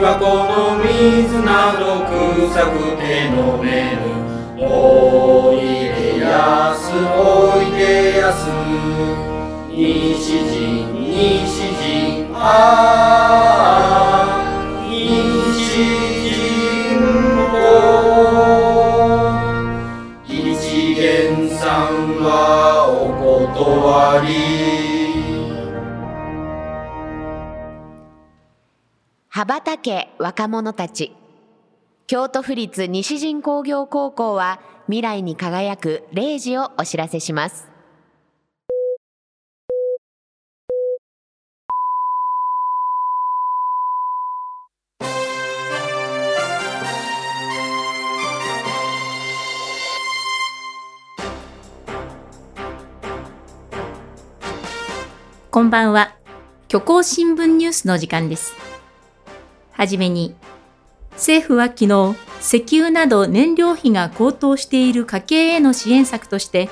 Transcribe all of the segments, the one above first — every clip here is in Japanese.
はこの水など臭くて飲めぬおいでやすおいでやす。西陣西陣あけ若者たち京都府立西陣工業高校は未来に輝く0時をお知らせしますこんばんは。虚構新聞ニュースの時間です。はじめに、政府は昨日、石油など燃料費が高騰している家計への支援策として、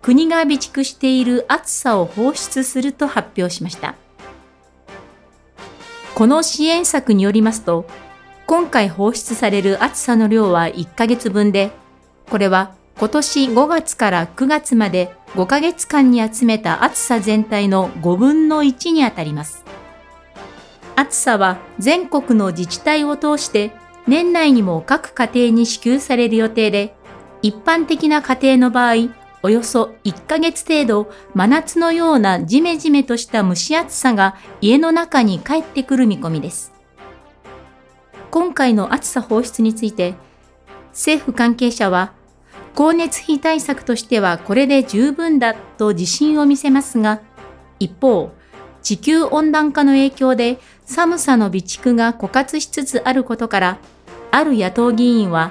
国が備蓄している暑さを放出すると発表しました。この支援策によりますと、今回放出される暑さの量は1ヶ月分で、これは今年5月から9月まで5ヶ月間に集めた暑さ全体の5分の1にあたります。暑さは全国の自治体を通して年内にも各家庭に支給される予定で、一般的な家庭の場合、およそ1ヶ月程度真夏のようなジメジメとした蒸し暑さが家の中に帰ってくる見込みです。今回の暑さ放出について、政府関係者は光熱費対策としてはこれで十分だと自信を見せますが、一方、地球温暖化の影響で寒さの備蓄が枯渇しつつあることから、ある野党議員は、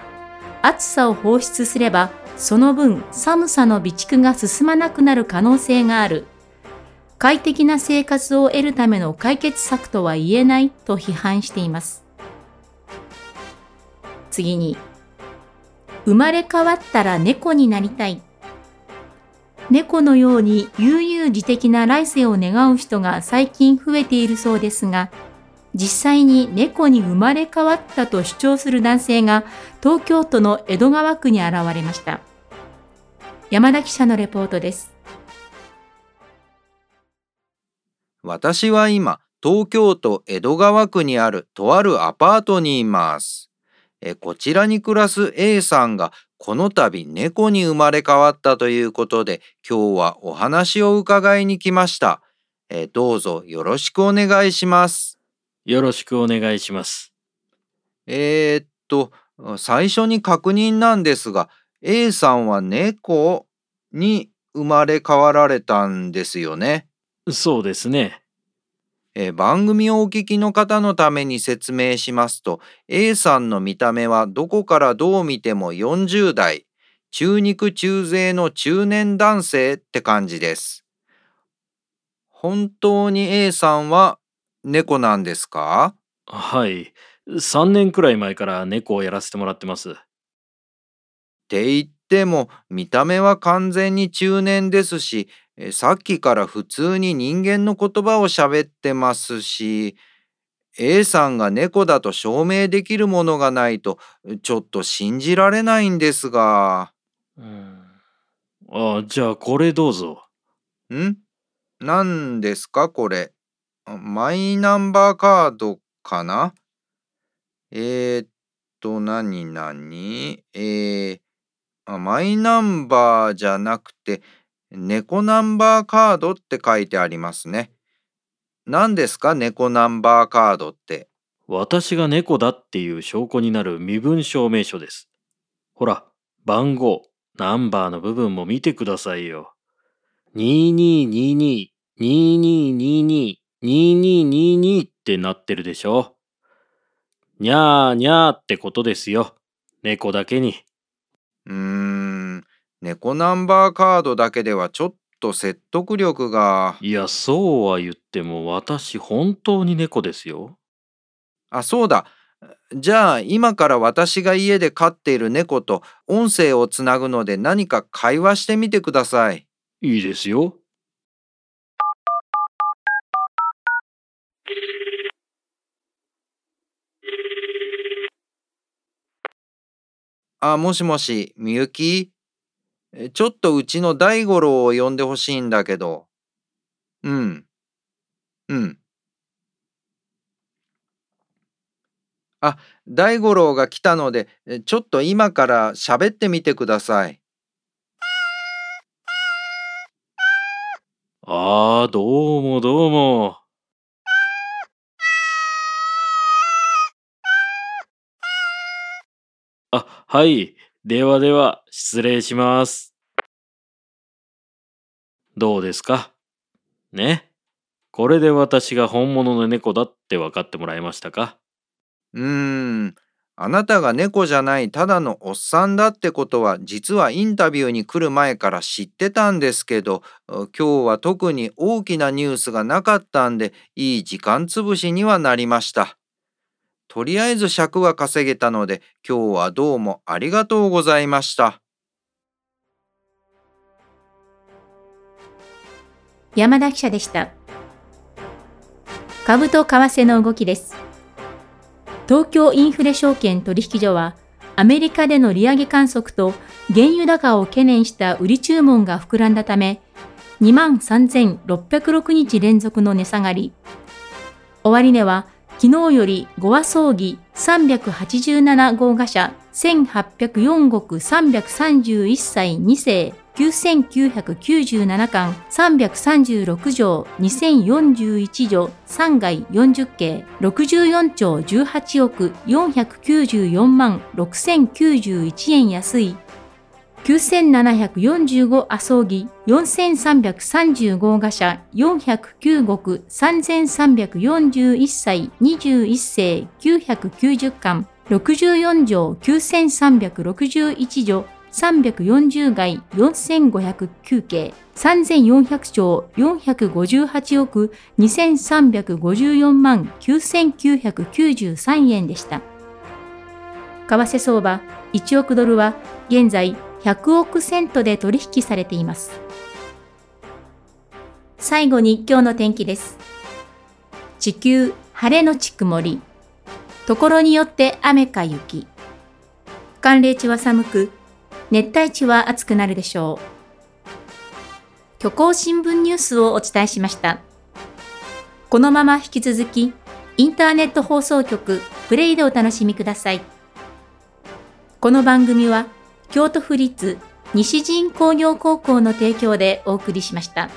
暑さを放出すれば、その分寒さの備蓄が進まなくなる可能性がある。快適な生活を得るための解決策とは言えないと批判しています。次に、生まれ変わったら猫になりたい。猫のように悠々自適な来世を願う人が最近増えているそうですが、実際に猫に生まれ変わったと主張する男性が東京都の江戸川区に現れました。山田記者のレポートです。私は今、東京都江戸川区にあるとあるアパートにいます。えこちらに暮らす A さんがこの度猫に生まれ変わったということで今日はお話を伺いに来ました。えどうぞよろしくお願いします。よろしくお願いします。えー、っと最初に確認なんですが A さんは猫に生まれ変わられたんですよね。そうですね。えー番組をお聞きの方のために説明しますと A さんの見た目はどこからどう見ても40代中肉中背の中年男性って感じです。本当に A さんは猫なんですか？はい。3年くらい前から猫をやらせてもらってます。って言っても見た目は完全に中年ですしえーさっきから普通に人間の言葉を喋ってますし A さんが猫だと証明できるものがないとちょっと信じられないんですが。うん。あじゃあこれどうぞ。ん？何ですかこれ？あマイナンバーカードかな？えー、っと何何？えー、あマイナンバーじゃなくて猫ナンバーカードって書いてありますね。何ですか猫ナンバーカードって。私が猫だっていう証拠になる身分証明書です。ほら、番号、ナンバーの部分も見てくださいよ。2222、2222、2222ってなってるでしょ。にゃーにゃーってことですよ。猫だけに。うーん猫ナンバーカードだけではちょっと説得力が。いや、そうは言っても私本当に猫ですよ。あ、そうだ。じゃあ今から私が家で飼っている猫と音声をつなぐので何か会話してみてください。いいですよ。あ、もしもし、みゆき？ちょっとうちの大五郎を呼んでほしいんだけど。うん。うん。あ、大五郎が来たので、ちょっと今から喋ってみてください。ああ、どうもどうも。あ、はい。ではでは、失礼します。どうですか？ね？これで私が本物の猫だって分かってもらえましたか？うーん。あなたが猫じゃないただのおっさんだってことは実はインタビューに来る前から知ってたんですけど今日は特に大きなニュースがなかったんでいい時間つぶしにはなりました。とりあえず尺は稼げたので今日はどうもありがとうございました。山田記者でした。株と為替の動きです。東京インフレ証券取引所は、アメリカでの利上げ観測と原油高を懸念した売り注文が膨らんだため、23,606日連続の値下がり。終値は、昨日より5和葬儀387号賀社1804国331歳2世9997巻336条2041条3外40系64兆18億494万6091円安い9745麻葬儀4335賀社409国3341歳21世990巻64条9361条340外4509系3400兆458億2354万9993円でした。為替相場1億ドルは現在100億セントで取引されています。最後に今日の天気です。地球晴れのち曇り。ところによって雨か雪。寒冷地は寒く、熱帯地は暑くなるでしょう。虚構新聞ニュースをお伝えしました。このまま引き続き、インターネット放送局プレイでお楽しみください。この番組は、京都府立西陣工業高校の提供でお送りしました。